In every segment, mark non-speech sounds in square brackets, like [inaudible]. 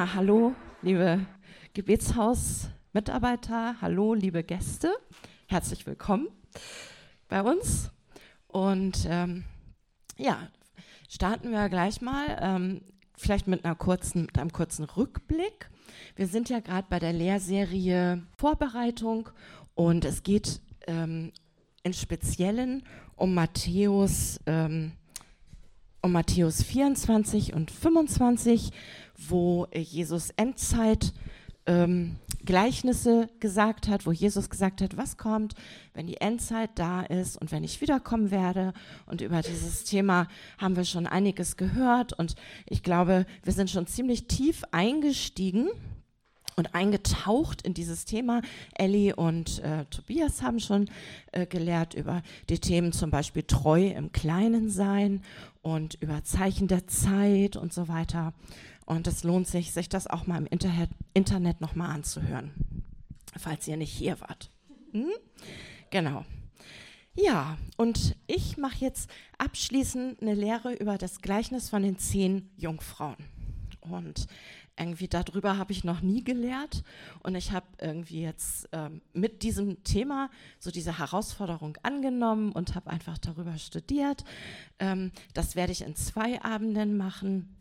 Hallo, liebe Gebetshaus-Mitarbeiter, hallo, liebe Gäste, herzlich willkommen bei uns. Und ähm, ja, starten wir gleich mal, ähm, vielleicht mit, einer kurzen, mit einem kurzen Rückblick. Wir sind ja gerade bei der Lehrserie Vorbereitung und es geht ähm, im Speziellen um Matthäus, ähm, um Matthäus 24 und 25, wo Jesus Endzeit ähm, Gleichnisse gesagt hat, wo Jesus gesagt hat, was kommt, wenn die Endzeit da ist und wenn ich wiederkommen werde. Und über dieses Thema haben wir schon einiges gehört und ich glaube, wir sind schon ziemlich tief eingestiegen und eingetaucht in dieses Thema. Ellie und äh, Tobias haben schon äh, gelehrt über die Themen zum Beispiel Treu im Kleinen sein und über Zeichen der Zeit und so weiter. Und es lohnt sich, sich das auch mal im Internet, Internet nochmal anzuhören, falls ihr nicht hier wart. Hm? Genau. Ja, und ich mache jetzt abschließend eine Lehre über das Gleichnis von den zehn Jungfrauen. Und irgendwie darüber habe ich noch nie gelehrt. Und ich habe irgendwie jetzt ähm, mit diesem Thema so diese Herausforderung angenommen und habe einfach darüber studiert. Ähm, das werde ich in zwei Abenden machen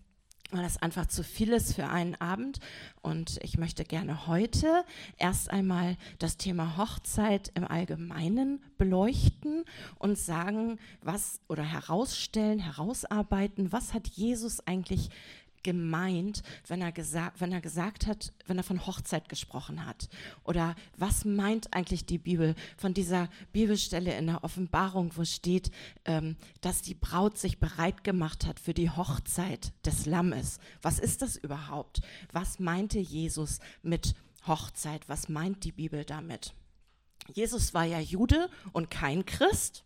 weil das einfach zu viel ist für einen Abend. Und ich möchte gerne heute erst einmal das Thema Hochzeit im Allgemeinen beleuchten und sagen, was oder herausstellen, herausarbeiten, was hat Jesus eigentlich gemeint, wenn er, wenn er gesagt hat, wenn er von Hochzeit gesprochen hat? Oder was meint eigentlich die Bibel von dieser Bibelstelle in der Offenbarung, wo steht, ähm, dass die Braut sich bereit gemacht hat für die Hochzeit des Lammes? Was ist das überhaupt? Was meinte Jesus mit Hochzeit? Was meint die Bibel damit? Jesus war ja Jude und kein Christ.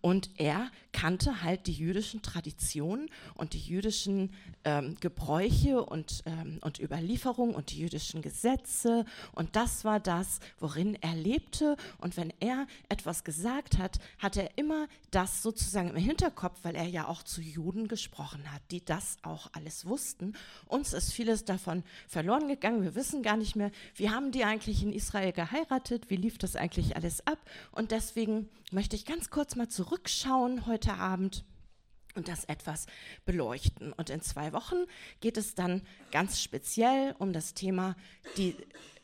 Und er kannte halt die jüdischen Traditionen und die jüdischen ähm, Gebräuche und, ähm, und Überlieferungen und die jüdischen Gesetze. Und das war das, worin er lebte. Und wenn er etwas gesagt hat, hat er immer das sozusagen im Hinterkopf, weil er ja auch zu Juden gesprochen hat, die das auch alles wussten. Uns ist vieles davon verloren gegangen. Wir wissen gar nicht mehr, wie haben die eigentlich in Israel geheiratet, wie lief das eigentlich alles ab. Und deswegen möchte ich ganz kurz mal zurückschauen heute Abend und das etwas beleuchten. Und in zwei Wochen geht es dann ganz speziell um das Thema die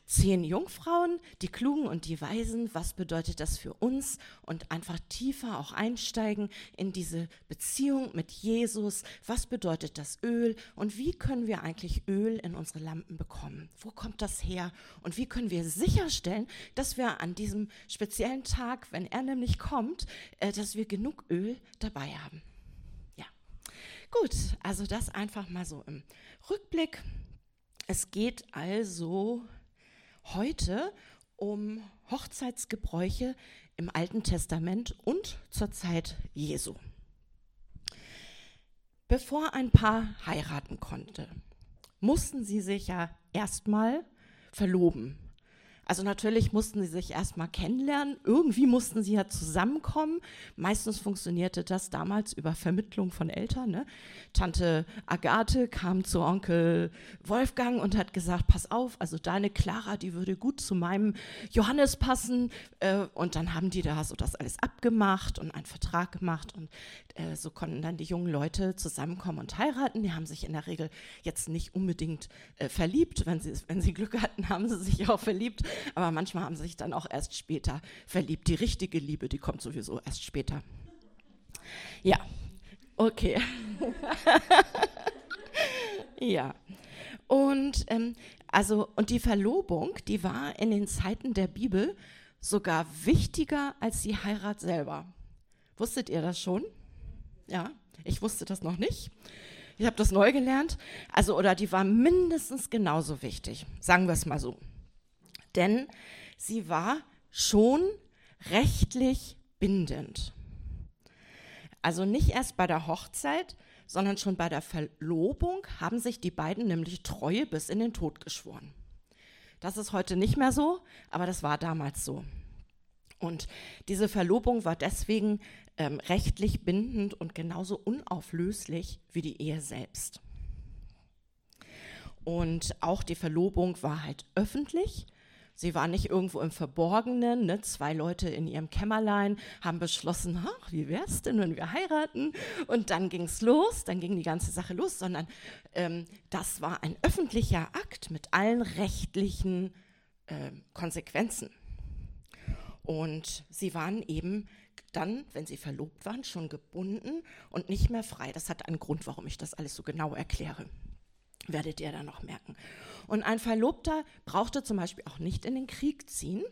zehn Jungfrauen, die Klugen und die Weisen, was bedeutet das für uns und einfach tiefer auch einsteigen in diese Beziehung mit Jesus, was bedeutet das Öl und wie können wir eigentlich Öl in unsere Lampen bekommen? Wo kommt das her und wie können wir sicherstellen, dass wir an diesem speziellen Tag, wenn er nämlich kommt, äh, dass wir genug Öl dabei haben? Ja, gut, also das einfach mal so im Rückblick. Es geht also heute um Hochzeitsgebräuche im Alten Testament und zur Zeit Jesu. Bevor ein Paar heiraten konnte, mussten sie sich ja erstmal verloben. Also natürlich mussten sie sich erstmal kennenlernen, irgendwie mussten sie ja zusammenkommen. Meistens funktionierte das damals über Vermittlung von Eltern. Ne? Tante Agathe kam zu Onkel Wolfgang und hat gesagt, pass auf, also deine Clara, die würde gut zu meinem Johannes passen. Äh, und dann haben die da so das alles abgemacht und einen Vertrag gemacht und äh, so konnten dann die jungen Leute zusammenkommen und heiraten. Die haben sich in der Regel jetzt nicht unbedingt äh, verliebt. Wenn sie, wenn sie Glück hatten, [laughs] haben sie sich auch verliebt. Aber manchmal haben sie sich dann auch erst später verliebt. Die richtige Liebe, die kommt sowieso erst später. Ja, okay. [laughs] ja. Und ähm, also und die Verlobung, die war in den Zeiten der Bibel sogar wichtiger als die Heirat selber. Wusstet ihr das schon? Ja, ich wusste das noch nicht. Ich habe das neu gelernt. Also oder die war mindestens genauso wichtig. Sagen wir es mal so denn sie war schon rechtlich bindend. Also nicht erst bei der Hochzeit, sondern schon bei der Verlobung haben sich die beiden nämlich Treue bis in den Tod geschworen. Das ist heute nicht mehr so, aber das war damals so. Und diese Verlobung war deswegen ähm, rechtlich bindend und genauso unauflöslich wie die Ehe selbst. Und auch die Verlobung war halt öffentlich. Sie war nicht irgendwo im Verborgenen. Ne? Zwei Leute in ihrem Kämmerlein haben beschlossen, ach, wie wär's denn, wenn wir heiraten? Und dann ging's los, dann ging die ganze Sache los, sondern ähm, das war ein öffentlicher Akt mit allen rechtlichen äh, Konsequenzen. Und sie waren eben dann, wenn sie verlobt waren, schon gebunden und nicht mehr frei. Das hat einen Grund, warum ich das alles so genau erkläre. Werdet ihr dann noch merken. Und ein Verlobter brauchte zum Beispiel auch nicht in den Krieg ziehen,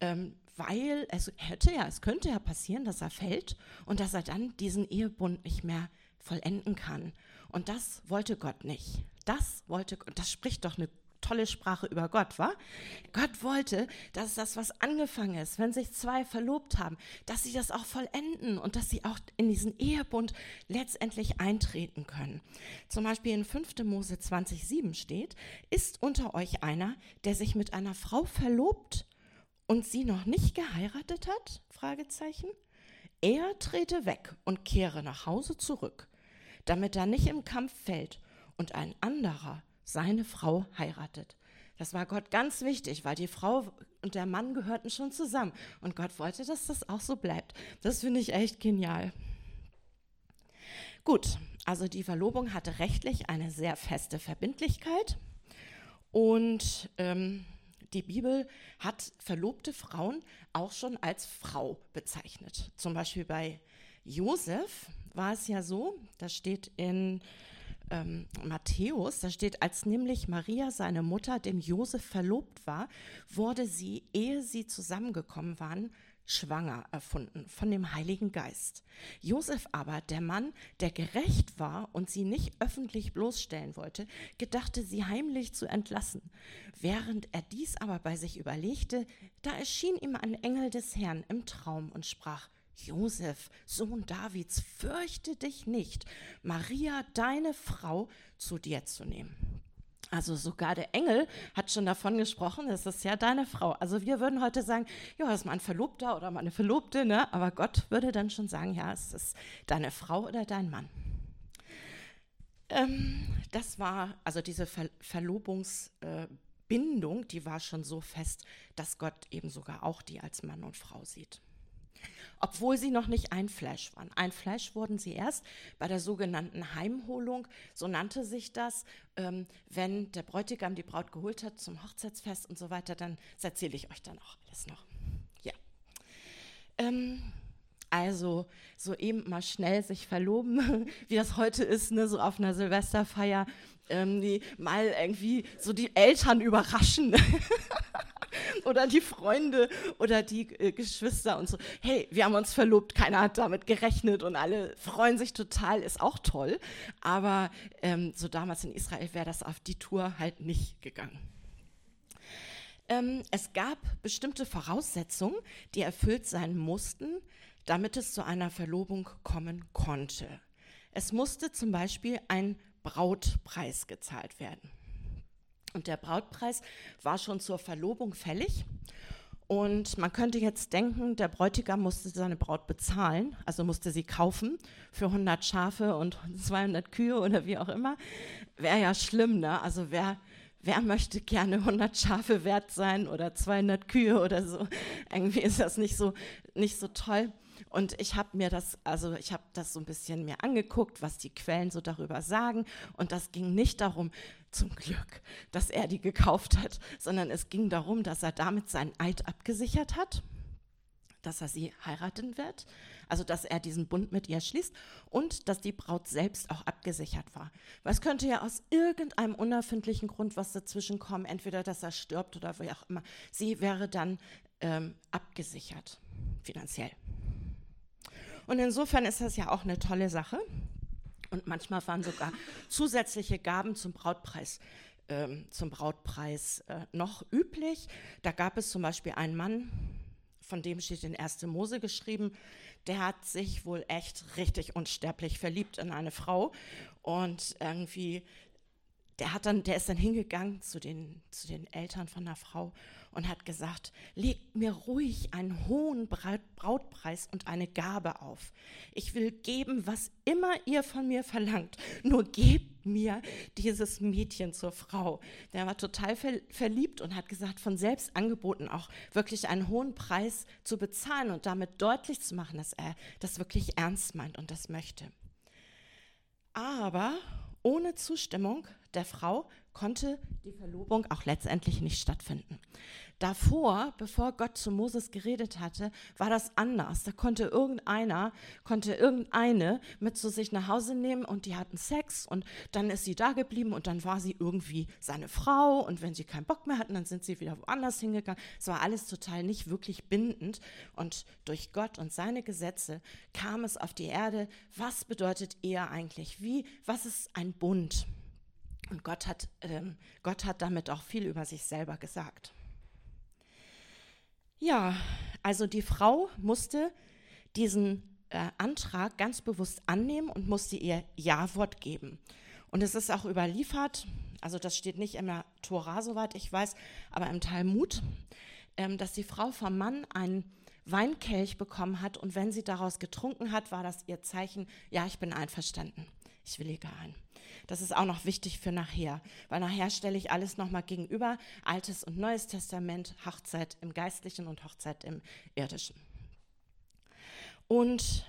ähm, weil es hätte ja, es könnte ja passieren, dass er fällt und dass er dann diesen Ehebund nicht mehr vollenden kann. Und das wollte Gott nicht. Das wollte, das spricht doch eine tolle Sprache über Gott, war? Gott wollte, dass das, was angefangen ist, wenn sich zwei verlobt haben, dass sie das auch vollenden und dass sie auch in diesen Ehebund letztendlich eintreten können. Zum Beispiel in 5. Mose 20,7 steht, ist unter euch einer, der sich mit einer Frau verlobt und sie noch nicht geheiratet hat? Fragezeichen. Er trete weg und kehre nach Hause zurück, damit er nicht im Kampf fällt und ein anderer seine Frau heiratet. Das war Gott ganz wichtig, weil die Frau und der Mann gehörten schon zusammen. Und Gott wollte, dass das auch so bleibt. Das finde ich echt genial. Gut, also die Verlobung hatte rechtlich eine sehr feste Verbindlichkeit. Und ähm, die Bibel hat verlobte Frauen auch schon als Frau bezeichnet. Zum Beispiel bei Josef war es ja so, das steht in ähm, Matthäus, da steht, als nämlich Maria, seine Mutter, dem Josef verlobt war, wurde sie, ehe sie zusammengekommen waren, schwanger erfunden von dem Heiligen Geist. Josef aber, der Mann, der gerecht war und sie nicht öffentlich bloßstellen wollte, gedachte, sie heimlich zu entlassen. Während er dies aber bei sich überlegte, da erschien ihm ein Engel des Herrn im Traum und sprach, Josef, Sohn Davids, fürchte dich nicht, Maria, deine Frau, zu dir zu nehmen. Also sogar der Engel hat schon davon gesprochen, es ist ja deine Frau. Also wir würden heute sagen, ja, das ist mein Verlobter oder meine Verlobte, ne? aber Gott würde dann schon sagen, ja, es ist deine Frau oder dein Mann. Ähm, das war, also diese Ver Verlobungsbindung, die war schon so fest, dass Gott eben sogar auch die als Mann und Frau sieht obwohl sie noch nicht ein Fleisch waren. Ein Fleisch wurden sie erst bei der sogenannten Heimholung, so nannte sich das, ähm, wenn der Bräutigam die Braut geholt hat zum Hochzeitsfest und so weiter, dann erzähle ich euch dann auch alles noch. Ja. Ähm, also so eben mal schnell sich verloben, [laughs] wie das heute ist, ne, so auf einer Silvesterfeier, ähm, die mal irgendwie so die Eltern überraschen. [laughs] oder die Freunde oder die äh, Geschwister und so. Hey, wir haben uns verlobt, keiner hat damit gerechnet und alle freuen sich total, ist auch toll. Aber ähm, so damals in Israel wäre das auf die Tour halt nicht gegangen. Ähm, es gab bestimmte Voraussetzungen, die erfüllt sein mussten, damit es zu einer Verlobung kommen konnte. Es musste zum Beispiel ein Brautpreis gezahlt werden. Und der Brautpreis war schon zur Verlobung fällig. Und man könnte jetzt denken, der Bräutigam musste seine Braut bezahlen, also musste sie kaufen für 100 Schafe und [laughs] 200 Kühe oder wie auch immer. Wäre ja schlimm, ne? Also wer, wer möchte gerne 100 Schafe wert sein oder 200 Kühe oder so? [laughs] Irgendwie ist das nicht so, nicht so toll. Und ich habe mir das, also ich habe das so ein bisschen mir angeguckt, was die Quellen so darüber sagen. Und das ging nicht darum, zum Glück, dass er die gekauft hat, sondern es ging darum, dass er damit seinen Eid abgesichert hat, dass er sie heiraten wird, also dass er diesen Bund mit ihr schließt und dass die Braut selbst auch abgesichert war. Es könnte ja aus irgendeinem unerfindlichen Grund was dazwischen kommen, entweder dass er stirbt oder wie auch immer. Sie wäre dann ähm, abgesichert, finanziell. Und insofern ist das ja auch eine tolle Sache. Und manchmal waren sogar zusätzliche Gaben zum Brautpreis, ähm, zum Brautpreis äh, noch üblich. Da gab es zum Beispiel einen Mann, von dem steht in 1. Mose geschrieben, der hat sich wohl echt richtig unsterblich verliebt in eine Frau und irgendwie der hat dann, der ist dann hingegangen zu den, zu den Eltern von der Frau und hat gesagt, legt mir ruhig einen hohen Brautpreis und eine Gabe auf. Ich will geben, was immer ihr von mir verlangt. Nur gebt mir dieses Mädchen zur Frau. Der war total verliebt und hat gesagt, von selbst angeboten, auch wirklich einen hohen Preis zu bezahlen und damit deutlich zu machen, dass er das wirklich ernst meint und das möchte. Aber ohne Zustimmung der Frau konnte die Verlobung auch letztendlich nicht stattfinden. Davor, bevor Gott zu Moses geredet hatte, war das anders. Da konnte irgendeiner, konnte irgendeine mit zu sich nach Hause nehmen und die hatten Sex und dann ist sie da geblieben und dann war sie irgendwie seine Frau und wenn sie keinen Bock mehr hatten, dann sind sie wieder woanders hingegangen. Es war alles total nicht wirklich bindend und durch Gott und seine Gesetze kam es auf die Erde. Was bedeutet Ehe eigentlich? Wie, was ist ein Bund? Und Gott hat, ähm, Gott hat damit auch viel über sich selber gesagt. Ja, also die Frau musste diesen äh, Antrag ganz bewusst annehmen und musste ihr Ja-Wort geben. Und es ist auch überliefert, also das steht nicht in der Tora, soweit ich weiß, aber im Talmud, ähm, dass die Frau vom Mann einen Weinkelch bekommen hat und wenn sie daraus getrunken hat, war das ihr Zeichen, ja, ich bin einverstanden, ich willige ein. Das ist auch noch wichtig für nachher, weil nachher stelle ich alles nochmal gegenüber, Altes und Neues Testament, Hochzeit im Geistlichen und Hochzeit im Irdischen. Und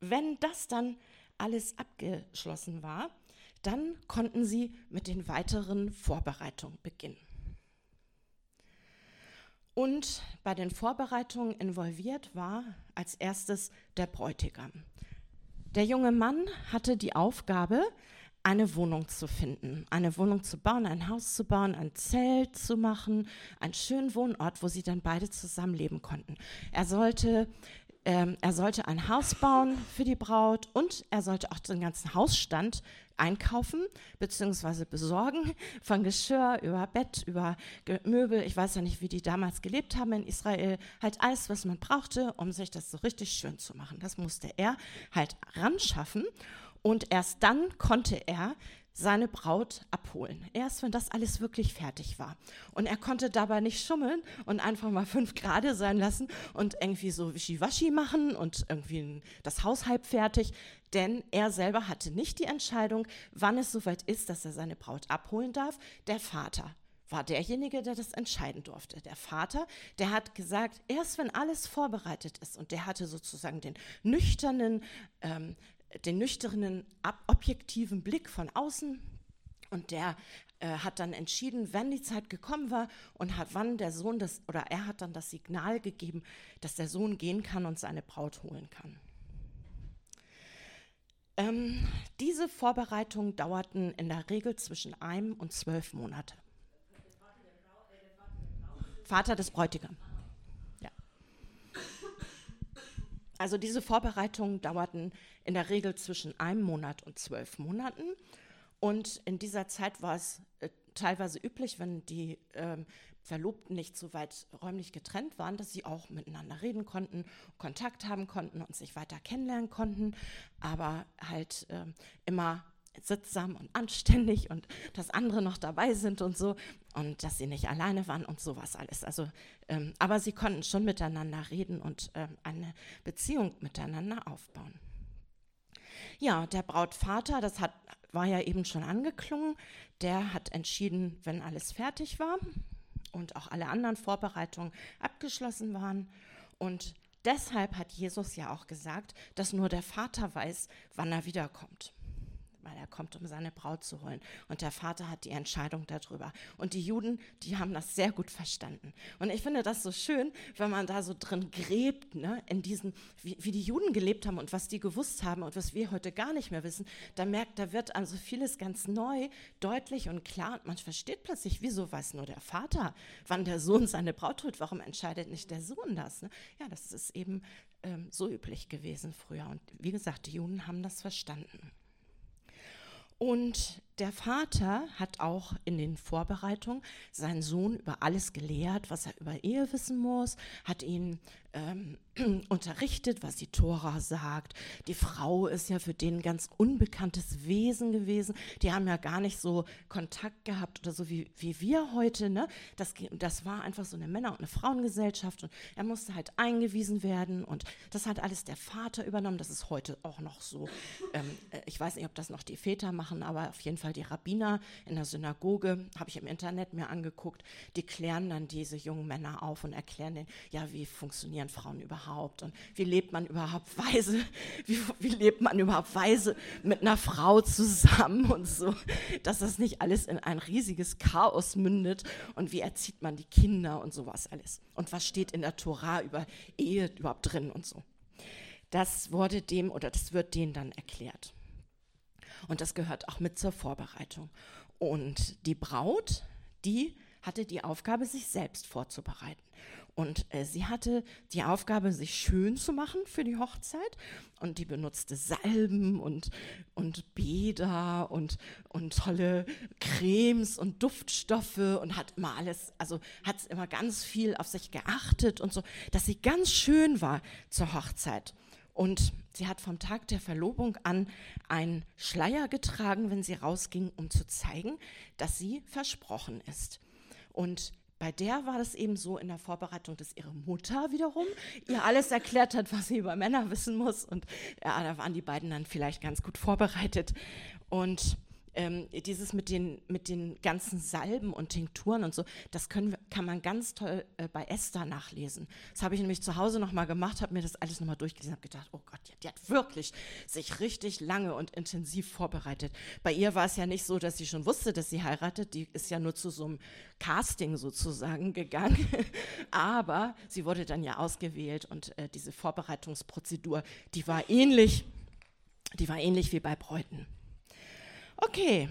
wenn das dann alles abgeschlossen war, dann konnten sie mit den weiteren Vorbereitungen beginnen. Und bei den Vorbereitungen involviert war als erstes der Bräutigam. Der junge Mann hatte die Aufgabe, eine Wohnung zu finden, eine Wohnung zu bauen, ein Haus zu bauen, ein Zelt zu machen, einen schönen Wohnort, wo sie dann beide zusammenleben konnten. Er sollte ähm, er sollte ein Haus bauen für die Braut und er sollte auch den ganzen Hausstand einkaufen bzw. besorgen, [laughs] von Geschirr über Bett, über Möbel. Ich weiß ja nicht, wie die damals gelebt haben in Israel. Halt alles, was man brauchte, um sich das so richtig schön zu machen. Das musste er halt ran schaffen. Und erst dann konnte er seine Braut abholen. Erst wenn das alles wirklich fertig war. Und er konnte dabei nicht schummeln und einfach mal fünf Grade sein lassen und irgendwie so Wischiwaschi machen und irgendwie das Haus halb fertig. Denn er selber hatte nicht die Entscheidung, wann es soweit ist, dass er seine Braut abholen darf. Der Vater war derjenige, der das entscheiden durfte. Der Vater, der hat gesagt, erst wenn alles vorbereitet ist und der hatte sozusagen den nüchternen ähm, den nüchternen, objektiven Blick von außen und der äh, hat dann entschieden, wenn die Zeit gekommen war und hat wann der Sohn das oder er hat dann das Signal gegeben, dass der Sohn gehen kann und seine Braut holen kann. Ähm, diese Vorbereitungen dauerten in der Regel zwischen einem und zwölf Monate. Vater des Bräutigams. Also diese Vorbereitungen dauerten in der Regel zwischen einem Monat und zwölf Monaten. Und in dieser Zeit war es äh, teilweise üblich, wenn die äh, Verlobten nicht so weit räumlich getrennt waren, dass sie auch miteinander reden konnten, Kontakt haben konnten und sich weiter kennenlernen konnten, aber halt äh, immer sittsam und anständig und dass andere noch dabei sind und so und dass sie nicht alleine waren und sowas alles. Also, ähm, aber sie konnten schon miteinander reden und ähm, eine Beziehung miteinander aufbauen. Ja, der Brautvater, das hat, war ja eben schon angeklungen, der hat entschieden, wenn alles fertig war und auch alle anderen Vorbereitungen abgeschlossen waren und Deshalb hat Jesus ja auch gesagt, dass nur der Vater weiß, wann er wiederkommt weil er kommt, um seine Braut zu holen. Und der Vater hat die Entscheidung darüber. Und die Juden, die haben das sehr gut verstanden. Und ich finde das so schön, wenn man da so drin gräbt, ne, in diesen, wie, wie die Juden gelebt haben und was die gewusst haben und was wir heute gar nicht mehr wissen. Da merkt, da wird also vieles ganz neu, deutlich und klar. Und man versteht plötzlich, wieso weiß nur der Vater, wann der Sohn seine Braut holt. Warum entscheidet nicht der Sohn das? Ne? Ja, das ist eben ähm, so üblich gewesen früher. Und wie gesagt, die Juden haben das verstanden. Und der Vater hat auch in den Vorbereitungen seinen Sohn über alles gelehrt, was er über Ehe wissen muss, hat ihn ähm, [clears throat] unterrichtet, was die Tora sagt. Die Frau ist ja für den ganz unbekanntes Wesen gewesen. Die haben ja gar nicht so Kontakt gehabt oder so wie, wie wir heute. Ne? Das, das war einfach so eine Männer- und eine Frauengesellschaft und er musste halt eingewiesen werden und das hat alles der Vater übernommen. Das ist heute auch noch so. Ähm, äh, ich weiß nicht, ob das noch die Väter machen, aber auf jeden Fall die Rabbiner in der Synagoge, habe ich im Internet mir angeguckt, die klären dann diese jungen Männer auf und erklären denen, ja, wie funktionieren Frauen überhaupt und wie lebt man überhaupt weise, [laughs] wie, wie lebt man überhaupt weise mit einer Frau zusammen und so, dass das nicht alles in ein riesiges Chaos mündet und wie erzieht man die Kinder und sowas alles und was steht in der Tora über Ehe überhaupt drin und so. Das wurde dem oder das wird denen dann erklärt. Und das gehört auch mit zur Vorbereitung. Und die Braut, die hatte die Aufgabe, sich selbst vorzubereiten. Und äh, sie hatte die Aufgabe, sich schön zu machen für die Hochzeit. Und die benutzte Salben und, und Bäder und, und tolle Cremes und Duftstoffe und hat immer alles, also hat immer ganz viel auf sich geachtet und so, dass sie ganz schön war zur Hochzeit. Und sie hat vom Tag der Verlobung an einen Schleier getragen, wenn sie rausging, um zu zeigen, dass sie versprochen ist. Und bei der war das eben so in der Vorbereitung, dass ihre Mutter wiederum ihr alles erklärt hat, was sie über Männer wissen muss. Und ja, da waren die beiden dann vielleicht ganz gut vorbereitet. Und ähm, dieses mit den, mit den ganzen Salben und Tinkturen und so, das können, kann man ganz toll äh, bei Esther nachlesen. Das habe ich nämlich zu Hause nochmal gemacht, habe mir das alles nochmal durchgelesen, habe gedacht, oh Gott, die, die, hat wirklich sich richtig lange und intensiv vorbereitet. Bei ihr war es ja nicht so, dass sie schon wusste, dass sie heiratet, die ist ja nur zu so einem Casting sozusagen gegangen, [laughs] aber sie wurde dann ja ausgewählt und äh, diese Vorbereitungsprozedur, die war ähnlich, die war ähnlich wie bei Bräuten. Okay.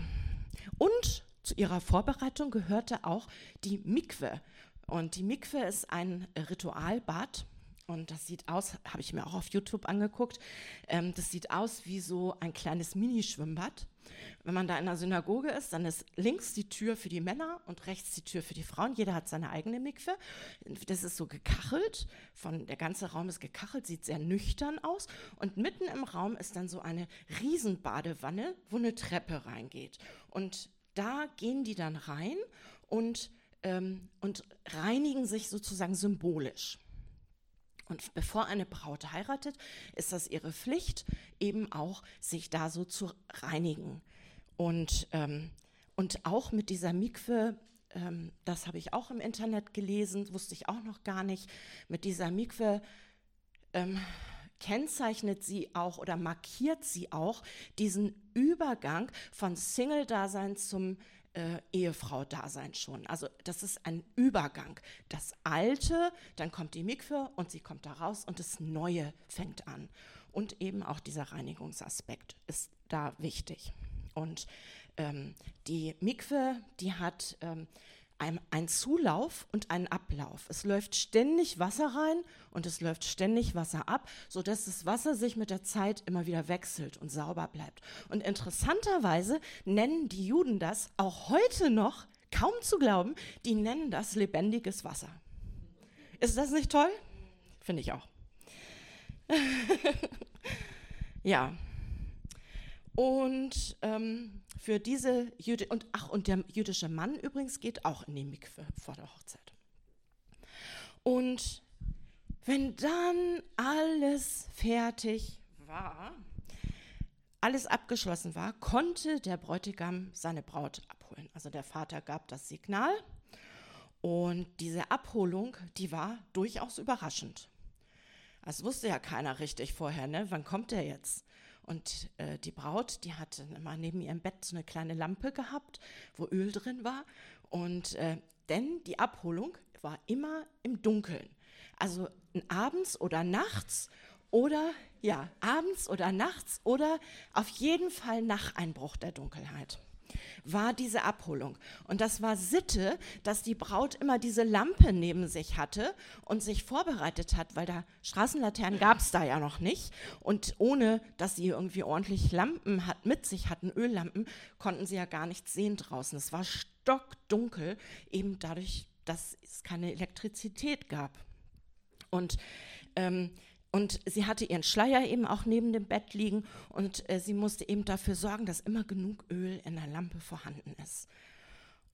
Und zu ihrer Vorbereitung gehörte auch die Mikwe. Und die Mikwe ist ein Ritualbad. Und das sieht aus, habe ich mir auch auf YouTube angeguckt, ähm, das sieht aus wie so ein kleines Minischwimmbad. Wenn man da in der Synagoge ist, dann ist links die Tür für die Männer und rechts die Tür für die Frauen. Jeder hat seine eigene Mikwe. Das ist so gekachelt. Von, der ganze Raum ist gekachelt, sieht sehr nüchtern aus. Und mitten im Raum ist dann so eine Riesenbadewanne, wo eine Treppe reingeht. Und da gehen die dann rein und, ähm, und reinigen sich sozusagen symbolisch. Und bevor eine Braut heiratet, ist das ihre Pflicht, eben auch sich da so zu reinigen. Und, ähm, und auch mit dieser Mikwe, ähm, das habe ich auch im Internet gelesen, wusste ich auch noch gar nicht, mit dieser Mikwe ähm, kennzeichnet sie auch oder markiert sie auch diesen Übergang von Single-Dasein zum äh, Ehefrau-Dasein schon. Also das ist ein Übergang. Das Alte, dann kommt die Mikve und sie kommt da raus und das Neue fängt an. Und eben auch dieser Reinigungsaspekt ist da wichtig. Und ähm, die Mikve, die hat ähm, ein, ein Zulauf und einen Ablauf. Es läuft ständig Wasser rein und es läuft ständig Wasser ab, sodass das Wasser sich mit der Zeit immer wieder wechselt und sauber bleibt. Und interessanterweise nennen die Juden das auch heute noch, kaum zu glauben, die nennen das lebendiges Wasser. Ist das nicht toll? Finde ich auch. [laughs] ja. Und ähm, für diese Jüde und ach und der jüdische Mann übrigens geht auch in die Mikve vor der Hochzeit. Und wenn dann alles fertig war, alles abgeschlossen war, konnte der Bräutigam seine Braut abholen. Also der Vater gab das Signal und diese Abholung, die war durchaus überraschend. Das wusste ja keiner richtig vorher, ne? Wann kommt der jetzt? Und äh, die Braut, die hatte immer neben ihrem Bett so eine kleine Lampe gehabt, wo Öl drin war. Und äh, denn die Abholung war immer im Dunkeln. Also abends oder nachts oder ja, abends oder nachts oder auf jeden Fall nach Einbruch der Dunkelheit. War diese Abholung. Und das war Sitte, dass die Braut immer diese Lampe neben sich hatte und sich vorbereitet hat, weil da Straßenlaternen gab es da ja noch nicht. Und ohne, dass sie irgendwie ordentlich Lampen hat, mit sich hatten, Öllampen, konnten sie ja gar nichts sehen draußen. Es war stockdunkel, eben dadurch, dass es keine Elektrizität gab. Und ähm, und sie hatte ihren Schleier eben auch neben dem Bett liegen und äh, sie musste eben dafür sorgen, dass immer genug Öl in der Lampe vorhanden ist.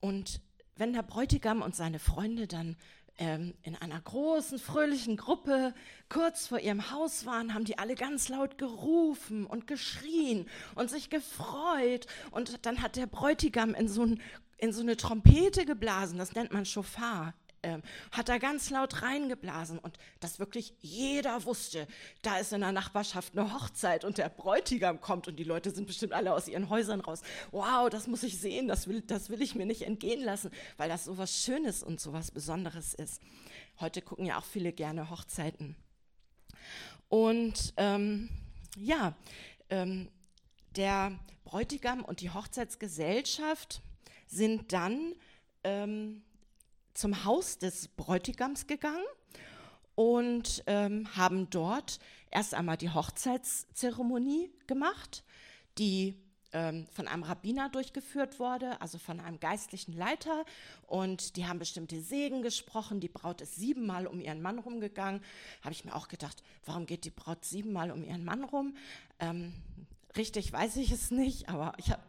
Und wenn der Bräutigam und seine Freunde dann ähm, in einer großen, fröhlichen Gruppe kurz vor ihrem Haus waren, haben die alle ganz laut gerufen und geschrien und sich gefreut. Und dann hat der Bräutigam in so, ein, in so eine Trompete geblasen, das nennt man Schofar ähm, hat er ganz laut reingeblasen und dass wirklich jeder wusste, da ist in der Nachbarschaft eine Hochzeit und der Bräutigam kommt und die Leute sind bestimmt alle aus ihren Häusern raus. Wow, das muss ich sehen, das will, das will ich mir nicht entgehen lassen, weil das so was Schönes und so was Besonderes ist. Heute gucken ja auch viele gerne Hochzeiten. Und ähm, ja, ähm, der Bräutigam und die Hochzeitsgesellschaft sind dann ähm, zum Haus des Bräutigams gegangen und ähm, haben dort erst einmal die Hochzeitszeremonie gemacht, die ähm, von einem Rabbiner durchgeführt wurde, also von einem geistlichen Leiter. Und die haben bestimmte Segen gesprochen. Die Braut ist siebenmal um ihren Mann rumgegangen. Habe ich mir auch gedacht, warum geht die Braut siebenmal um ihren Mann rum? Ähm, richtig weiß ich es nicht, aber ich habe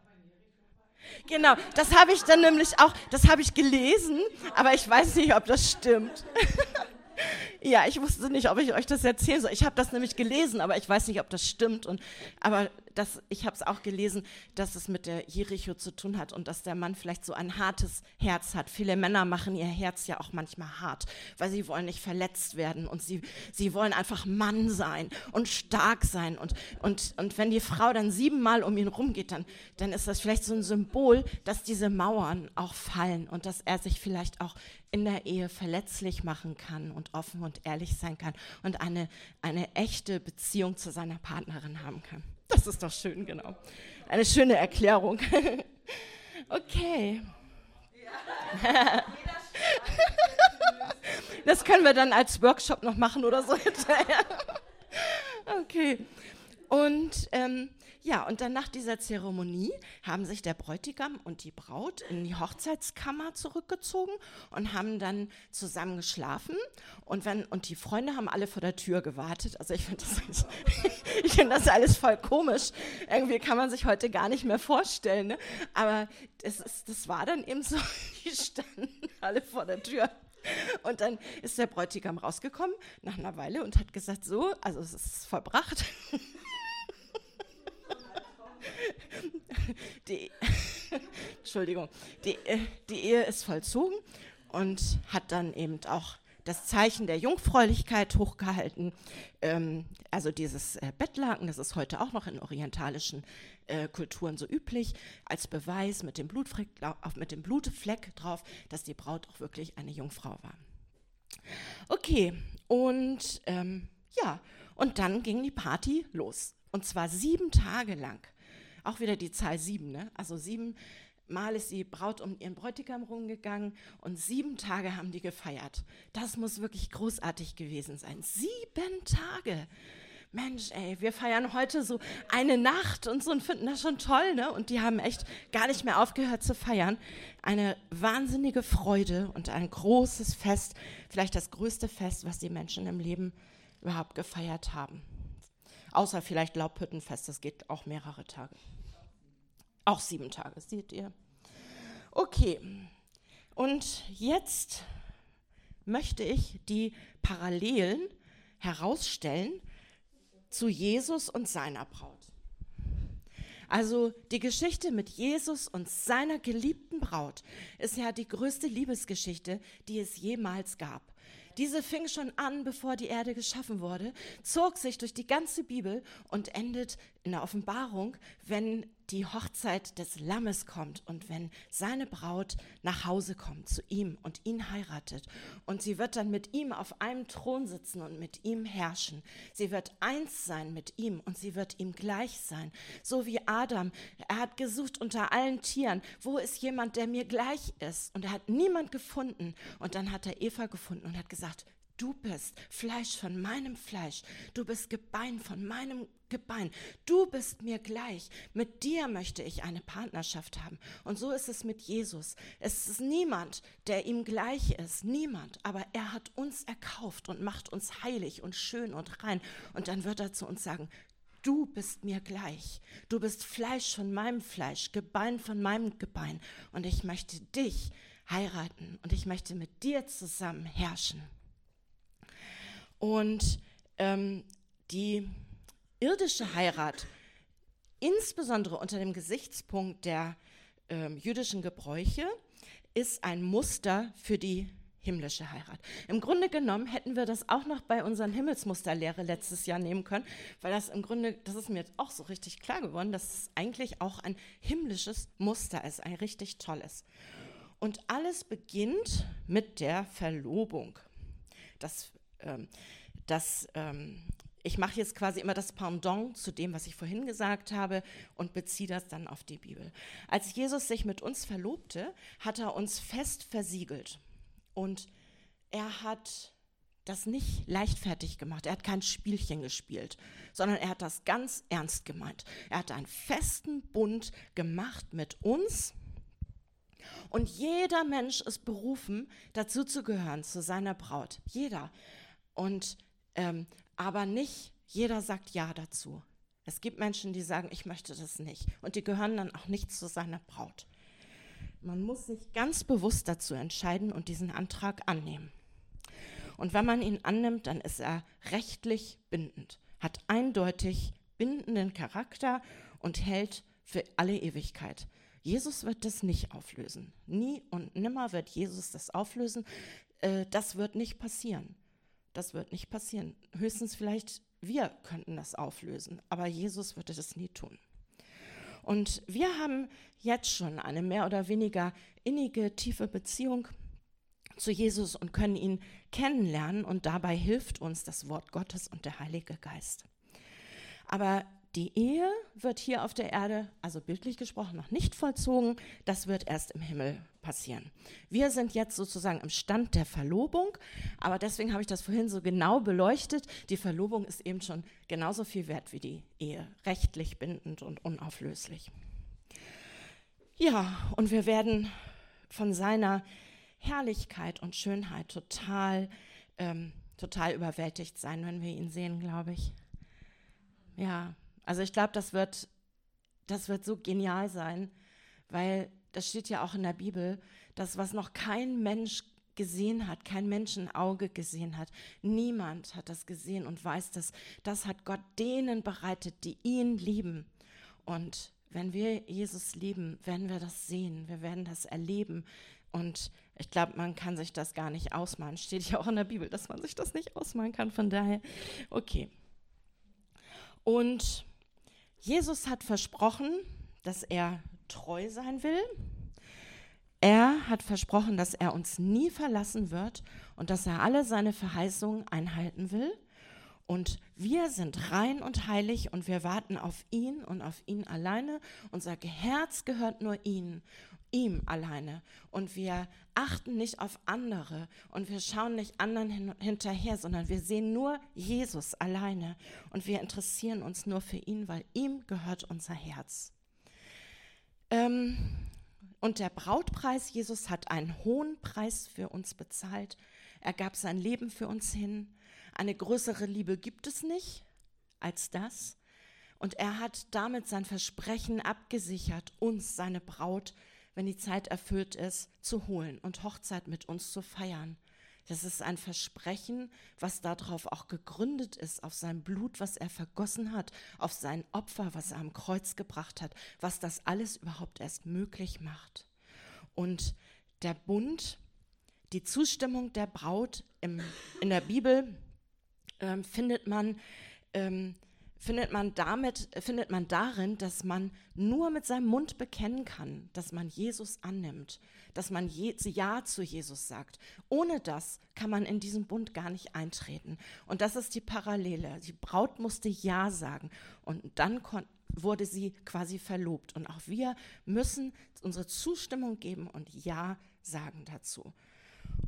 Genau, das habe ich dann nämlich auch, das habe ich gelesen, aber ich weiß nicht, ob das stimmt. [laughs] ja, ich wusste nicht, ob ich euch das erzählen soll. Ich habe das nämlich gelesen, aber ich weiß nicht, ob das stimmt. Und, aber das, ich habe es auch gelesen, dass es mit der Jericho zu tun hat und dass der Mann vielleicht so ein hartes Herz hat. Viele Männer machen ihr Herz ja auch manchmal hart, weil sie wollen nicht verletzt werden und sie, sie wollen einfach Mann sein und stark sein. Und, und, und wenn die Frau dann siebenmal um ihn rumgeht, dann, dann ist das vielleicht so ein Symbol, dass diese Mauern auch fallen und dass er sich vielleicht auch in der Ehe verletzlich machen kann und offen und ehrlich sein kann und eine, eine echte Beziehung zu seiner Partnerin haben kann. Das ist doch schön, genau. Eine schöne Erklärung. [laughs] okay. [laughs] Das können wir dann als Workshop noch machen oder so hinterher. [laughs] Okay. Und ähm, ja, und dann nach dieser Zeremonie haben sich der Bräutigam und die Braut in die Hochzeitskammer zurückgezogen und haben dann zusammen geschlafen. Und, wenn, und die Freunde haben alle vor der Tür gewartet. Also ich finde das, [laughs] find das alles voll komisch. Irgendwie kann man sich heute gar nicht mehr vorstellen. Ne? Aber das, ist, das war dann eben so, [laughs] die standen alle vor der Tür. Und dann ist der Bräutigam rausgekommen nach einer Weile und hat gesagt, so, also es ist vollbracht. [laughs] [laughs] die, [laughs] Entschuldigung, die, äh, die Ehe ist vollzogen und hat dann eben auch das Zeichen der Jungfräulichkeit hochgehalten. Ähm, also dieses äh, Bettlaken, das ist heute auch noch in orientalischen äh, Kulturen so üblich, als Beweis mit dem, Blutfleck, mit dem Blutfleck drauf, dass die Braut auch wirklich eine Jungfrau war. Okay, und ähm, ja, und dann ging die Party los. Und zwar sieben Tage lang. Auch wieder die Zahl sieben, ne? Also sieben Mal ist die Braut um ihren Bräutigam rumgegangen und sieben Tage haben die gefeiert. Das muss wirklich großartig gewesen sein. Sieben Tage. Mensch, ey, wir feiern heute so eine Nacht und so und finden das schon toll, ne? Und die haben echt gar nicht mehr aufgehört zu feiern. Eine wahnsinnige Freude und ein großes Fest, vielleicht das größte Fest, was die Menschen im Leben überhaupt gefeiert haben. Außer vielleicht Laubhüttenfest, das geht auch mehrere Tage. Auch sieben Tage, seht ihr. Okay, und jetzt möchte ich die Parallelen herausstellen zu Jesus und seiner Braut. Also die Geschichte mit Jesus und seiner geliebten Braut ist ja die größte Liebesgeschichte, die es jemals gab. Diese fing schon an, bevor die Erde geschaffen wurde, zog sich durch die ganze Bibel und endet in der Offenbarung, wenn die Hochzeit des Lammes kommt und wenn seine Braut nach Hause kommt zu ihm und ihn heiratet und sie wird dann mit ihm auf einem Thron sitzen und mit ihm herrschen. Sie wird eins sein mit ihm und sie wird ihm gleich sein. So wie Adam, er hat gesucht unter allen Tieren, wo ist jemand, der mir gleich ist? Und er hat niemand gefunden. Und dann hat er Eva gefunden und hat gesagt, Du bist Fleisch von meinem Fleisch. Du bist Gebein von meinem Gebein. Du bist mir gleich. Mit dir möchte ich eine Partnerschaft haben. Und so ist es mit Jesus. Es ist niemand, der ihm gleich ist. Niemand. Aber er hat uns erkauft und macht uns heilig und schön und rein. Und dann wird er zu uns sagen, du bist mir gleich. Du bist Fleisch von meinem Fleisch, Gebein von meinem Gebein. Und ich möchte dich heiraten und ich möchte mit dir zusammen herrschen. Und ähm, die irdische Heirat, insbesondere unter dem Gesichtspunkt der ähm, jüdischen Gebräuche, ist ein Muster für die himmlische Heirat. Im Grunde genommen hätten wir das auch noch bei unseren Himmelsmusterlehre letztes Jahr nehmen können, weil das im Grunde, das ist mir jetzt auch so richtig klar geworden, dass es eigentlich auch ein himmlisches Muster ist, ein richtig tolles. Und alles beginnt mit der Verlobung. Das ähm, dass ähm, ich mache jetzt quasi immer das Pendant zu dem, was ich vorhin gesagt habe und beziehe das dann auf die Bibel. Als Jesus sich mit uns verlobte, hat er uns fest versiegelt und er hat das nicht leichtfertig gemacht. Er hat kein Spielchen gespielt, sondern er hat das ganz ernst gemeint. Er hat einen festen Bund gemacht mit uns. Und jeder Mensch ist berufen, dazu zu gehören, zu seiner Braut. Jeder. Und ähm, aber nicht jeder sagt Ja dazu. Es gibt Menschen, die sagen, ich möchte das nicht. Und die gehören dann auch nicht zu seiner Braut. Man muss sich ganz bewusst dazu entscheiden und diesen Antrag annehmen. Und wenn man ihn annimmt, dann ist er rechtlich bindend, hat eindeutig bindenden Charakter und hält für alle Ewigkeit. Jesus wird das nicht auflösen. Nie und nimmer wird Jesus das auflösen. Äh, das wird nicht passieren. Das wird nicht passieren. Höchstens vielleicht wir könnten das auflösen, aber Jesus würde das nie tun. Und wir haben jetzt schon eine mehr oder weniger innige, tiefe Beziehung zu Jesus und können ihn kennenlernen und dabei hilft uns das Wort Gottes und der Heilige Geist. Aber die Ehe wird hier auf der Erde, also bildlich gesprochen, noch nicht vollzogen. Das wird erst im Himmel passieren. Wir sind jetzt sozusagen im Stand der Verlobung, aber deswegen habe ich das vorhin so genau beleuchtet. Die Verlobung ist eben schon genauso viel wert wie die Ehe, rechtlich bindend und unauflöslich. Ja, und wir werden von seiner Herrlichkeit und Schönheit total, ähm, total überwältigt sein, wenn wir ihn sehen, glaube ich. Ja, also ich glaube, das wird, das wird so genial sein, weil das steht ja auch in der Bibel, das, was noch kein Mensch gesehen hat, kein Menschenauge gesehen hat. Niemand hat das gesehen und weiß das. Das hat Gott denen bereitet, die ihn lieben. Und wenn wir Jesus lieben, werden wir das sehen, wir werden das erleben. Und ich glaube, man kann sich das gar nicht ausmalen. Steht ja auch in der Bibel, dass man sich das nicht ausmalen kann. Von daher, okay. Und Jesus hat versprochen, dass er treu sein will. Er hat versprochen, dass er uns nie verlassen wird und dass er alle seine Verheißungen einhalten will. Und wir sind rein und heilig und wir warten auf ihn und auf ihn alleine. Unser Herz gehört nur ihm, ihm alleine. Und wir achten nicht auf andere und wir schauen nicht anderen hin, hinterher, sondern wir sehen nur Jesus alleine. Und wir interessieren uns nur für ihn, weil ihm gehört unser Herz. Ähm, und der Brautpreis, Jesus hat einen hohen Preis für uns bezahlt. Er gab sein Leben für uns hin. Eine größere Liebe gibt es nicht als das. Und er hat damit sein Versprechen abgesichert, uns, seine Braut, wenn die Zeit erfüllt ist, zu holen und Hochzeit mit uns zu feiern. Das ist ein Versprechen, was darauf auch gegründet ist, auf sein Blut, was er vergossen hat, auf sein Opfer, was er am Kreuz gebracht hat, was das alles überhaupt erst möglich macht. Und der Bund, die Zustimmung der Braut im, in der Bibel ähm, findet man ähm, findet man damit, findet man darin, dass man nur mit seinem Mund bekennen kann, dass man Jesus annimmt, dass man je, Ja zu Jesus sagt. Ohne das kann man in diesen Bund gar nicht eintreten. Und das ist die Parallele. Die Braut musste Ja sagen und dann wurde sie quasi verlobt. Und auch wir müssen unsere Zustimmung geben und Ja sagen dazu.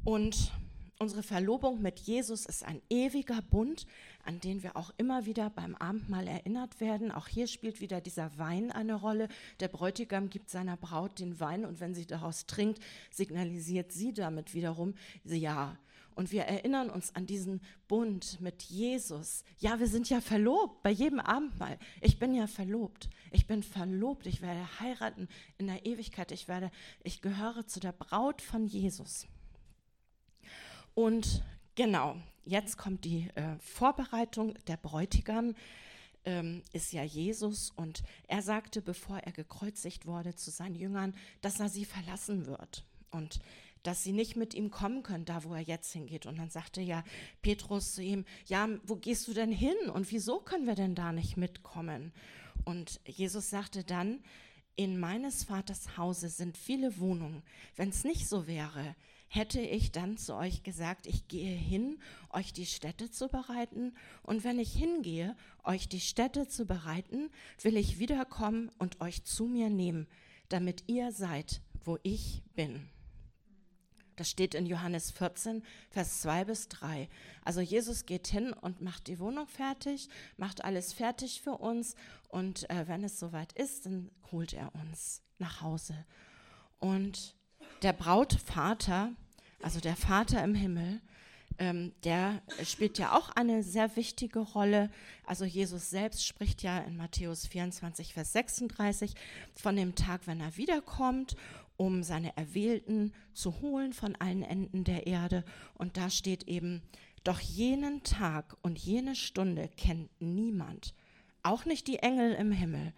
Und Unsere Verlobung mit Jesus ist ein ewiger Bund, an den wir auch immer wieder beim Abendmahl erinnert werden. Auch hier spielt wieder dieser Wein eine Rolle. Der Bräutigam gibt seiner Braut den Wein und wenn sie daraus trinkt, signalisiert sie damit wiederum Ja. Und wir erinnern uns an diesen Bund mit Jesus. Ja, wir sind ja verlobt bei jedem Abendmahl. Ich bin ja verlobt. Ich bin verlobt. Ich werde heiraten in der Ewigkeit. Ich werde, ich gehöre zu der Braut von Jesus. Und genau, jetzt kommt die äh, Vorbereitung. Der Bräutigam ähm, ist ja Jesus und er sagte, bevor er gekreuzigt wurde, zu seinen Jüngern, dass er sie verlassen wird und dass sie nicht mit ihm kommen können, da wo er jetzt hingeht. Und dann sagte ja Petrus zu ihm, ja, wo gehst du denn hin und wieso können wir denn da nicht mitkommen? Und Jesus sagte dann, in meines Vaters Hause sind viele Wohnungen. Wenn es nicht so wäre, hätte ich dann zu euch gesagt, ich gehe hin, euch die Städte zu bereiten, und wenn ich hingehe, euch die Städte zu bereiten, will ich wiederkommen und euch zu mir nehmen, damit ihr seid, wo ich bin. Das steht in Johannes 14, Vers 2 bis 3. Also Jesus geht hin und macht die Wohnung fertig, macht alles fertig für uns und äh, wenn es soweit ist, dann holt er uns nach Hause. Und der Brautvater, also der Vater im Himmel, ähm, der spielt ja auch eine sehr wichtige Rolle. Also Jesus selbst spricht ja in Matthäus 24, Vers 36 von dem Tag, wenn er wiederkommt, um seine Erwählten zu holen von allen Enden der Erde. Und da steht eben, doch jenen Tag und jene Stunde kennt niemand, auch nicht die Engel im Himmel,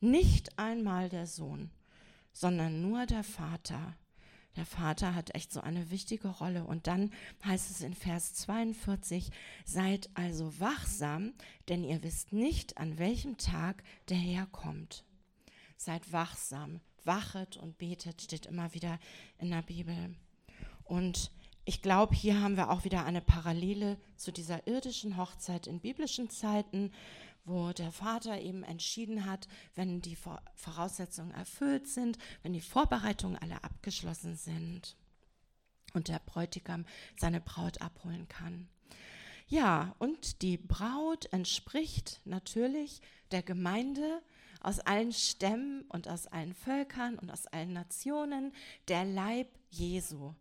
nicht einmal der Sohn, sondern nur der Vater der Vater hat echt so eine wichtige Rolle. Und dann heißt es in Vers 42, seid also wachsam, denn ihr wisst nicht, an welchem Tag der Herr kommt. Seid wachsam, wachet und betet, steht immer wieder in der Bibel. Und ich glaube, hier haben wir auch wieder eine Parallele zu dieser irdischen Hochzeit in biblischen Zeiten wo der Vater eben entschieden hat, wenn die Voraussetzungen erfüllt sind, wenn die Vorbereitungen alle abgeschlossen sind und der Bräutigam seine Braut abholen kann. Ja, und die Braut entspricht natürlich der Gemeinde aus allen Stämmen und aus allen Völkern und aus allen Nationen, der Leib Jesu.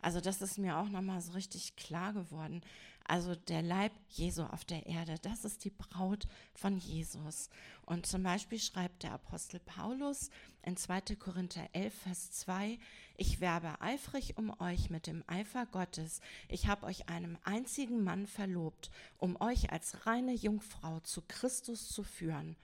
Also das ist mir auch nochmal so richtig klar geworden. Also der Leib Jesu auf der Erde, das ist die Braut von Jesus. Und zum Beispiel schreibt der Apostel Paulus in 2. Korinther 11, Vers 2, ich werbe eifrig um euch mit dem Eifer Gottes. Ich habe euch einem einzigen Mann verlobt, um euch als reine Jungfrau zu Christus zu führen.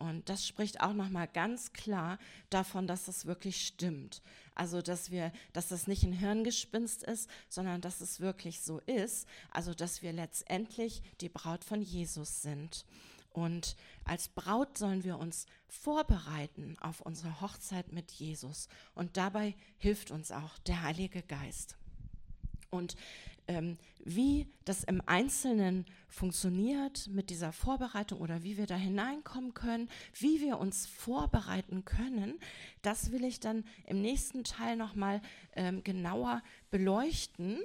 Und das spricht auch nochmal ganz klar davon, dass es wirklich stimmt. Also, dass wir, dass das nicht ein Hirngespinst ist, sondern dass es wirklich so ist. Also, dass wir letztendlich die Braut von Jesus sind. Und als Braut sollen wir uns vorbereiten auf unsere Hochzeit mit Jesus. Und dabei hilft uns auch der Heilige Geist. Und ähm, wie das im Einzelnen funktioniert mit dieser Vorbereitung oder wie wir da hineinkommen können, wie wir uns vorbereiten können, das will ich dann im nächsten Teil nochmal ähm, genauer beleuchten.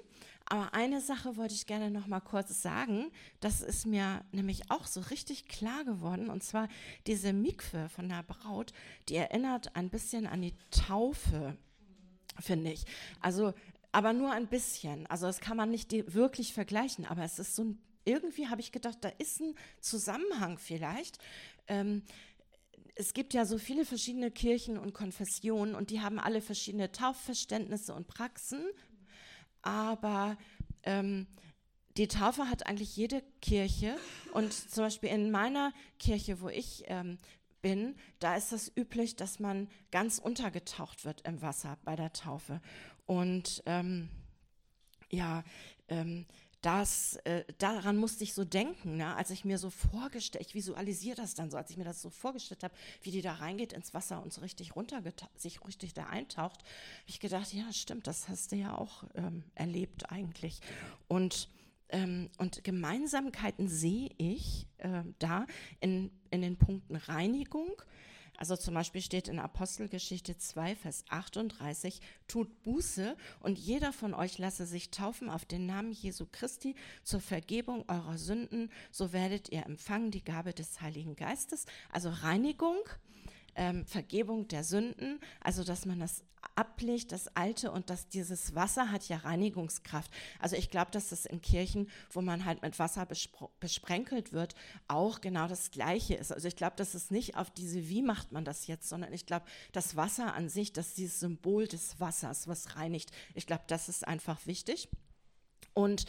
Aber eine Sache wollte ich gerne noch mal kurz sagen. Das ist mir nämlich auch so richtig klar geworden. Und zwar diese Mikve von der Braut, die erinnert ein bisschen an die Taufe, finde ich. Also aber nur ein bisschen. Also das kann man nicht wirklich vergleichen, aber es ist so ein, irgendwie habe ich gedacht, da ist ein Zusammenhang vielleicht. Ähm, es gibt ja so viele verschiedene Kirchen und Konfessionen und die haben alle verschiedene Taufverständnisse und Praxen, aber ähm, die Taufe hat eigentlich jede Kirche und zum Beispiel in meiner Kirche, wo ich ähm, bin, da ist es üblich, dass man ganz untergetaucht wird im Wasser bei der Taufe. Und ähm, ja, ähm, das, äh, daran musste ich so denken, ne? als ich mir so vorgestellt, ich visualisiere das dann so, als ich mir das so vorgestellt habe, wie die da reingeht ins Wasser und so richtig sich richtig da eintaucht, habe ich gedacht, ja, stimmt, das hast du ja auch ähm, erlebt eigentlich. Und ähm, und Gemeinsamkeiten sehe ich äh, da in, in den Punkten Reinigung, also zum Beispiel steht in Apostelgeschichte 2, Vers 38, tut Buße und jeder von euch lasse sich taufen auf den Namen Jesu Christi zur Vergebung eurer Sünden, so werdet ihr empfangen die Gabe des Heiligen Geistes. Also Reinigung, ähm, Vergebung der Sünden, also dass man das ablegt, das Alte und dass dieses Wasser hat ja Reinigungskraft. Also ich glaube, dass das in Kirchen, wo man halt mit Wasser besprenkelt wird, auch genau das Gleiche ist. Also ich glaube, dass es nicht auf diese, wie macht man das jetzt, sondern ich glaube, das Wasser an sich, dass dieses Symbol des Wassers, was reinigt, ich glaube, das ist einfach wichtig. Und,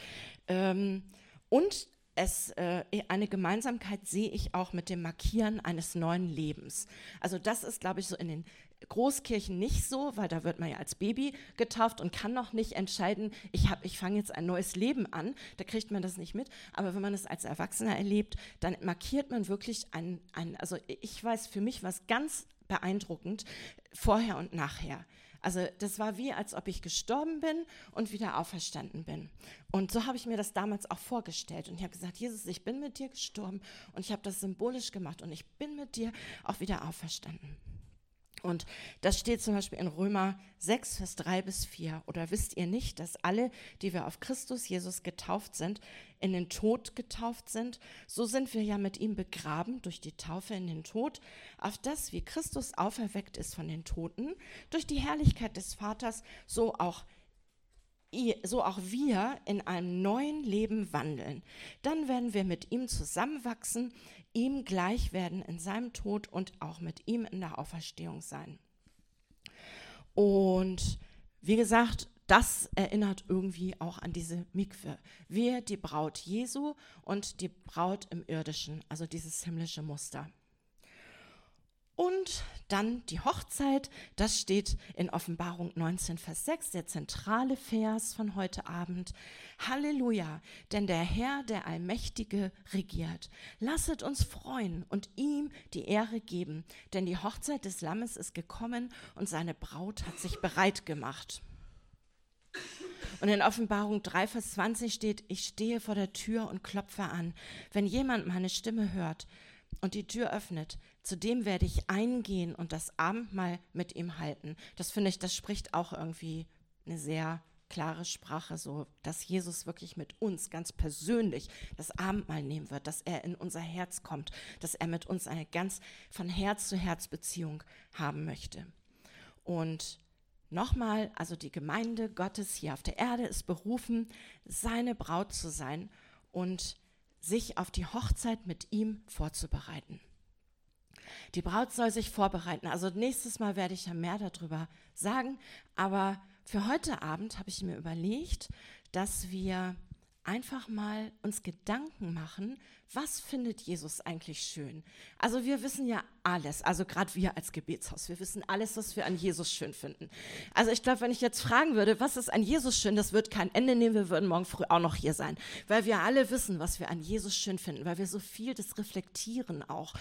ähm, und es, äh, eine Gemeinsamkeit sehe ich auch mit dem Markieren eines neuen Lebens. Also das ist, glaube ich, so in den Großkirchen nicht so, weil da wird man ja als Baby getauft und kann noch nicht entscheiden, ich, ich fange jetzt ein neues Leben an, da kriegt man das nicht mit. Aber wenn man es als Erwachsener erlebt, dann markiert man wirklich ein, ein also ich weiß für mich was ganz beeindruckend, vorher und nachher. Also das war wie, als ob ich gestorben bin und wieder auferstanden bin. Und so habe ich mir das damals auch vorgestellt. Und ich habe gesagt, Jesus, ich bin mit dir gestorben und ich habe das symbolisch gemacht und ich bin mit dir auch wieder auferstanden. Und das steht zum Beispiel in Römer 6, Vers 3 bis 4. Oder wisst ihr nicht, dass alle, die wir auf Christus Jesus getauft sind, in den Tod getauft sind? So sind wir ja mit ihm begraben durch die Taufe in den Tod, auf das, wie Christus auferweckt ist von den Toten, durch die Herrlichkeit des Vaters, so auch so auch wir in einem neuen Leben wandeln. Dann werden wir mit ihm zusammenwachsen, ihm gleich werden in seinem Tod und auch mit ihm in der Auferstehung sein. Und wie gesagt, das erinnert irgendwie auch an diese Mikwe. Wir, die Braut Jesu und die Braut im irdischen, also dieses himmlische Muster. Und dann die Hochzeit, das steht in Offenbarung 19, Vers 6, der zentrale Vers von heute Abend. Halleluja, denn der Herr, der Allmächtige, regiert. Lasset uns freuen und ihm die Ehre geben, denn die Hochzeit des Lammes ist gekommen und seine Braut hat sich bereit gemacht. Und in Offenbarung 3, Vers 20 steht, ich stehe vor der Tür und klopfe an. Wenn jemand meine Stimme hört und die Tür öffnet, zu dem werde ich eingehen und das Abendmahl mit ihm halten. Das finde ich, das spricht auch irgendwie eine sehr klare Sprache, so dass Jesus wirklich mit uns ganz persönlich das Abendmahl nehmen wird, dass er in unser Herz kommt, dass er mit uns eine ganz von Herz zu Herz Beziehung haben möchte. Und nochmal, also die Gemeinde Gottes hier auf der Erde ist berufen, seine Braut zu sein und sich auf die Hochzeit mit ihm vorzubereiten. Die Braut soll sich vorbereiten. Also nächstes Mal werde ich ja mehr darüber sagen. Aber für heute Abend habe ich mir überlegt, dass wir einfach mal uns Gedanken machen, was findet Jesus eigentlich schön? Also wir wissen ja alles, also gerade wir als Gebetshaus, wir wissen alles, was wir an Jesus schön finden. Also ich glaube, wenn ich jetzt fragen würde, was ist an Jesus schön, das wird kein Ende nehmen, wir würden morgen früh auch noch hier sein, weil wir alle wissen, was wir an Jesus schön finden, weil wir so viel das reflektieren auch,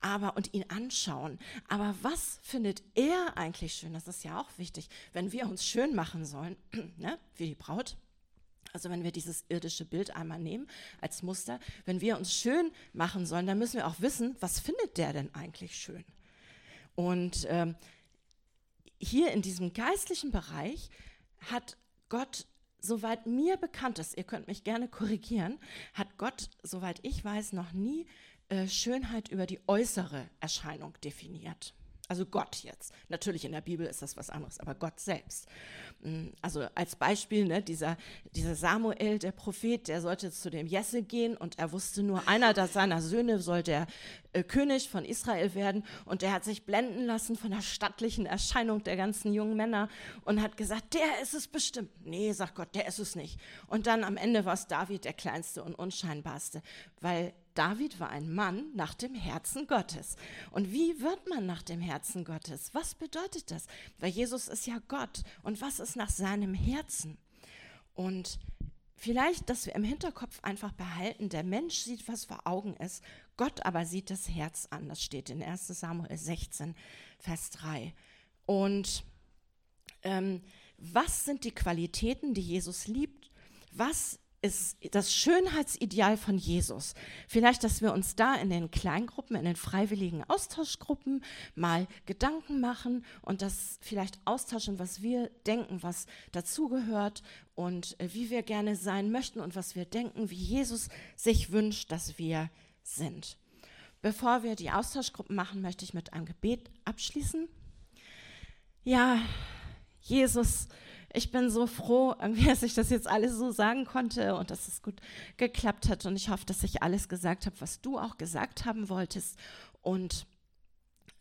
aber und ihn anschauen. Aber was findet er eigentlich schön? Das ist ja auch wichtig, wenn wir uns schön machen sollen, [clears throat] ne? wie die Braut also wenn wir dieses irdische Bild einmal nehmen als Muster, wenn wir uns schön machen sollen, dann müssen wir auch wissen, was findet der denn eigentlich schön? Und ähm, hier in diesem geistlichen Bereich hat Gott, soweit mir bekannt ist, ihr könnt mich gerne korrigieren, hat Gott, soweit ich weiß, noch nie äh, Schönheit über die äußere Erscheinung definiert. Also Gott jetzt. Natürlich in der Bibel ist das was anderes, aber Gott selbst. Mm, also als Beispiel, ne, dieser, dieser Samuel, der Prophet, der sollte zu dem Jesse gehen und er wusste nur, einer seiner Söhne soll der äh, König von Israel werden und der hat sich blenden lassen von der stattlichen Erscheinung der ganzen jungen Männer und hat gesagt, der ist es bestimmt. Nee, sagt Gott, der ist es nicht. Und dann am Ende war es David der kleinste und unscheinbarste, weil David war ein Mann nach dem Herzen Gottes. Und wie wird man nach dem Herzen Gottes? Was bedeutet das? Weil Jesus ist ja Gott. Und was ist nach seinem Herzen? Und vielleicht, dass wir im Hinterkopf einfach behalten, der Mensch sieht, was vor Augen ist, Gott aber sieht das Herz an. Das steht in 1 Samuel 16, Vers 3. Und ähm, was sind die Qualitäten, die Jesus liebt? Was ist das Schönheitsideal von Jesus. Vielleicht, dass wir uns da in den Kleingruppen, in den freiwilligen Austauschgruppen mal Gedanken machen und das vielleicht austauschen, was wir denken, was dazugehört und äh, wie wir gerne sein möchten und was wir denken, wie Jesus sich wünscht, dass wir sind. Bevor wir die Austauschgruppen machen, möchte ich mit einem Gebet abschließen. Ja, Jesus, ich bin so froh, [laughs] dass ich das jetzt alles so sagen konnte und dass es gut geklappt hat. Und ich hoffe, dass ich alles gesagt habe, was du auch gesagt haben wolltest. Und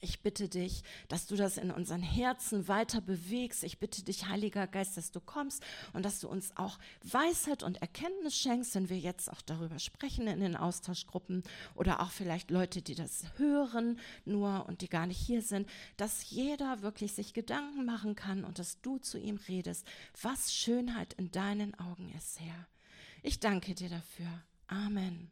ich bitte dich, dass du das in unseren Herzen weiter bewegst. Ich bitte dich, Heiliger Geist, dass du kommst und dass du uns auch Weisheit und Erkenntnis schenkst, wenn wir jetzt auch darüber sprechen in den Austauschgruppen oder auch vielleicht Leute, die das hören nur und die gar nicht hier sind, dass jeder wirklich sich Gedanken machen kann und dass du zu ihm redest, was Schönheit in deinen Augen ist, Herr. Ich danke dir dafür. Amen.